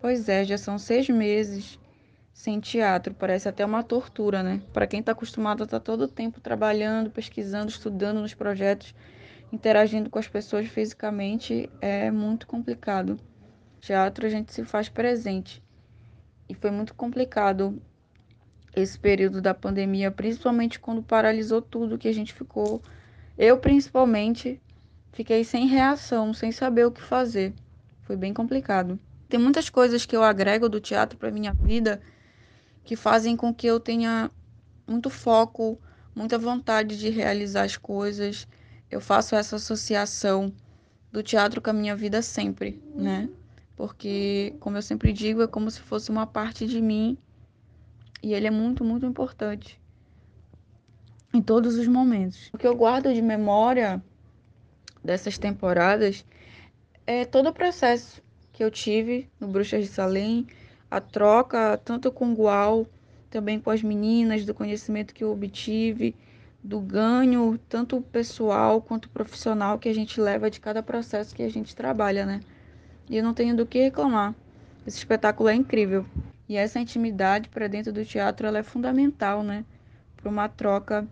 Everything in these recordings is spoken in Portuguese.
Pois é, já são seis meses sem teatro. Parece até uma tortura, né? Para quem está acostumado a estar tá todo o tempo trabalhando, pesquisando, estudando nos projetos, interagindo com as pessoas fisicamente, é muito complicado. Teatro a gente se faz presente. E foi muito complicado esse período da pandemia, principalmente quando paralisou tudo que a gente ficou. Eu, principalmente, fiquei sem reação, sem saber o que fazer. Foi bem complicado. Tem muitas coisas que eu agrego do teatro para minha vida que fazem com que eu tenha muito foco, muita vontade de realizar as coisas. Eu faço essa associação do teatro com a minha vida sempre, né? Porque, como eu sempre digo, é como se fosse uma parte de mim e ele é muito, muito importante em todos os momentos. O que eu guardo de memória dessas temporadas é todo o processo que eu tive no Bruxas de Salem, a troca tanto com o Gual, também com as meninas, do conhecimento que eu obtive, do ganho, tanto pessoal quanto profissional que a gente leva de cada processo que a gente trabalha, né? E eu não tenho do que reclamar. Esse espetáculo é incrível. E essa intimidade para dentro do teatro ela é fundamental, né? Para uma troca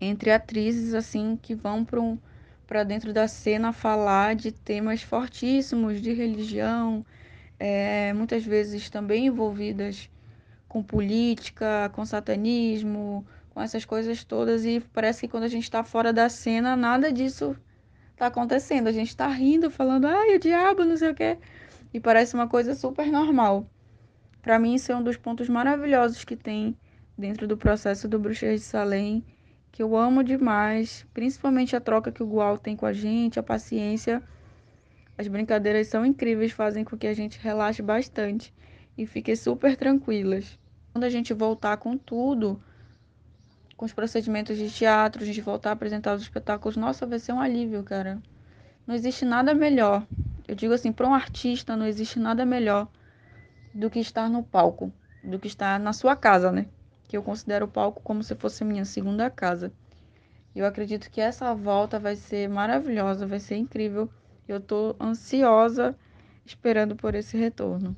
entre atrizes assim que vão para um, para dentro da cena falar de temas fortíssimos de religião, é, muitas vezes também envolvidas com política, com satanismo, com essas coisas todas. E parece que quando a gente está fora da cena, nada disso está acontecendo. A gente está rindo, falando, ai, o diabo, não sei o quê. E parece uma coisa super normal. Para mim, isso é um dos pontos maravilhosos que tem dentro do processo do Bruxas de Salem, que eu amo demais, principalmente a troca que o Gual tem com a gente, a paciência. As brincadeiras são incríveis, fazem com que a gente relaxe bastante e fique super tranquilas. Quando a gente voltar com tudo, com os procedimentos de teatro, a gente voltar a apresentar os espetáculos, nossa, vai ser um alívio, cara. Não existe nada melhor. Eu digo assim, para um artista não existe nada melhor do que estar no palco, do que estar na sua casa, né? Que eu considero o palco como se fosse minha segunda casa. Eu acredito que essa volta vai ser maravilhosa, vai ser incrível. Eu tô ansiosa esperando por esse retorno.